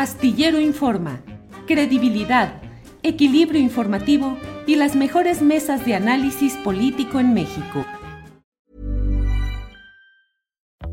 Astillero Informa, credibilidad, equilibrio informativo y las mejores mesas de análisis político en México.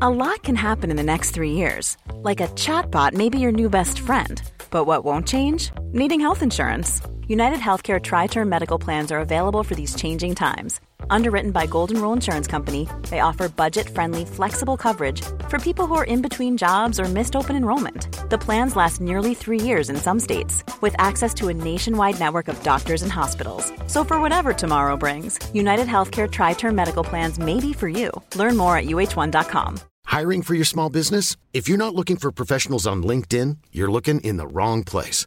A lot can happen in the next three years. Like a chatbot may be your new best friend. But what won't change? Needing health insurance. United Healthcare Tri Term Medical Plans are available for these changing times Underwritten by Golden Rule Insurance Company, they offer budget-friendly, flexible coverage for people who are in between jobs or missed open enrollment. The plans last nearly three years in some states, with access to a nationwide network of doctors and hospitals. So for whatever tomorrow brings, United Healthcare Tri-Term Medical Plans may be for you. Learn more at uh1.com. Hiring for your small business? If you're not looking for professionals on LinkedIn, you're looking in the wrong place.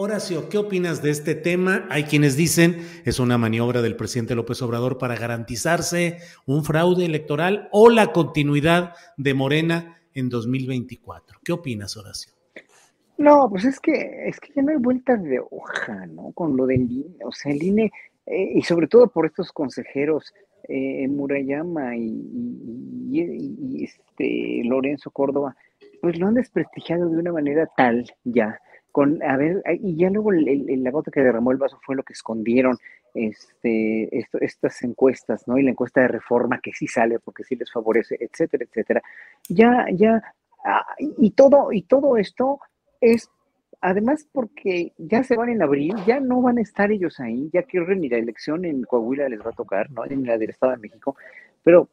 Horacio, ¿qué opinas de este tema? Hay quienes dicen es una maniobra del presidente López Obrador para garantizarse un fraude electoral o la continuidad de Morena en 2024. ¿Qué opinas, Horacio? No, pues es que es que ya no hay vueltas de hoja, ¿no? Con lo del INE, o sea, el INE, eh, y sobre todo por estos consejeros, eh, Murayama y, y, este Lorenzo Córdoba, pues lo han desprestigiado de una manera tal ya con, a ver, y ya luego la gota que derramó el vaso fue lo que escondieron este, estas encuestas, ¿no? Y la encuesta de reforma que sí sale porque sí les favorece, etcétera, etcétera. Ya, ya, ah, y todo, y todo esto es además porque ya se van en abril, ya no van a estar ellos ahí, ya que ni la elección en Coahuila les va a tocar, ¿no? En la del Estado de México, pero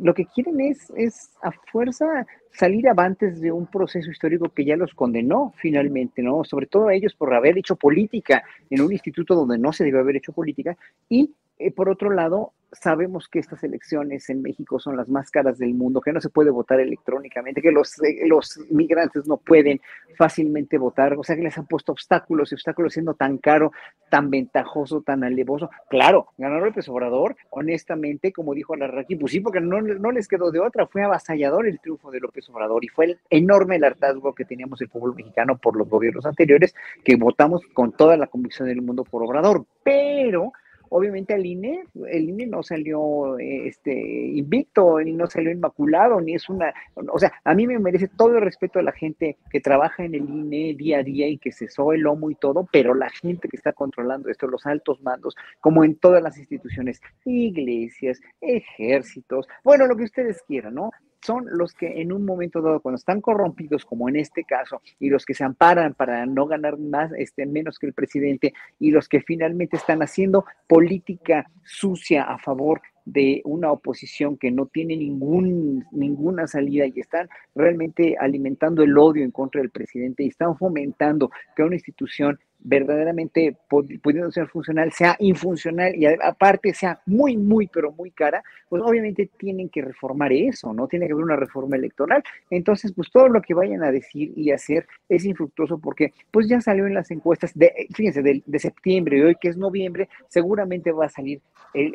lo que quieren es, es a fuerza salir avantes de un proceso histórico que ya los condenó finalmente, ¿no? Sobre todo a ellos por haber hecho política en un instituto donde no se debe haber hecho política y eh, por otro lado, sabemos que estas elecciones en México son las más caras del mundo, que no se puede votar electrónicamente, que los, eh, los migrantes no pueden fácilmente votar, o sea que les han puesto obstáculos y obstáculos siendo tan caro, tan ventajoso, tan alevoso. Claro, ganó López Obrador, honestamente, como dijo Alarraqui, pues sí, porque no, les quedó de otra, fue avasallador el triunfo de López Obrador y fue el enorme el hartazgo que teníamos el pueblo mexicano por los gobiernos anteriores, que votamos con toda la convicción del mundo por Obrador, pero Obviamente el INE, el INE no salió este, invicto, ni no salió inmaculado, ni es una, o sea, a mí me merece todo el respeto a la gente que trabaja en el INE día a día y que se sobe el lomo y todo, pero la gente que está controlando esto, los altos mandos, como en todas las instituciones, iglesias, ejércitos, bueno, lo que ustedes quieran, ¿no? Son los que en un momento dado, cuando están corrompidos, como en este caso, y los que se amparan para no ganar más, este, menos que el presidente, y los que finalmente están haciendo política sucia a favor de una oposición que no tiene ningún, ninguna salida y están realmente alimentando el odio en contra del presidente y están fomentando que una institución verdaderamente pudiendo ser funcional, sea infuncional y aparte sea muy, muy, pero muy cara, pues obviamente tienen que reformar eso, ¿no? Tiene que haber una reforma electoral. Entonces, pues todo lo que vayan a decir y hacer es infructuoso porque pues ya salió en las encuestas de, fíjense, de, de septiembre y hoy que es noviembre, seguramente va a salir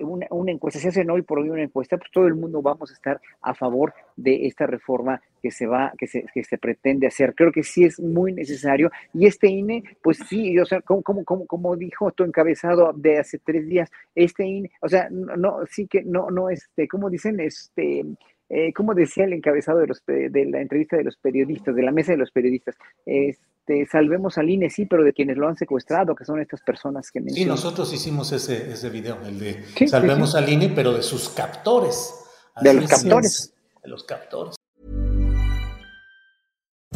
una, una, encuesta, si hacen hoy por hoy una encuesta, pues todo el mundo vamos a estar a favor de esta reforma que se va, que se, que se pretende hacer. Creo que sí es muy necesario. Y este INE, pues sí, o sea, como, como, como, como dijo tu encabezado de hace tres días, este INE, o sea, no, sí que no, no, este, como dicen, este, eh, como decía el encabezado de, los, de la entrevista de los periodistas, de la mesa de los periodistas, este, salvemos al INE, sí, pero de quienes lo han secuestrado, que son estas personas que mencionan. Sí, nosotros hicimos ese, ese video, el de salvemos al INE, pero de sus captores. de los captores. de los captores.